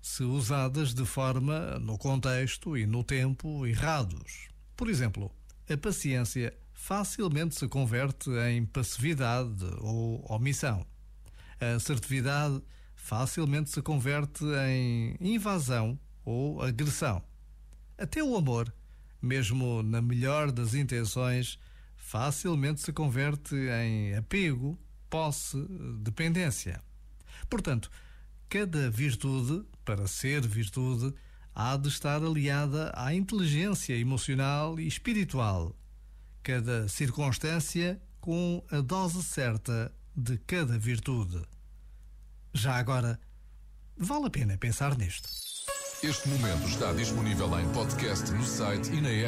se usadas de forma, no contexto e no tempo errados. Por exemplo, a paciência facilmente se converte em passividade ou omissão. A assertividade facilmente se converte em invasão ou agressão. Até o amor, mesmo na melhor das intenções, facilmente se converte em apego, posse, dependência. Portanto, cada virtude, para ser virtude, há de estar aliada à inteligência emocional e espiritual. Cada circunstância com a dose certa de cada virtude. Já agora, vale a pena pensar nisto. Este momento está disponível em podcast no site e na app.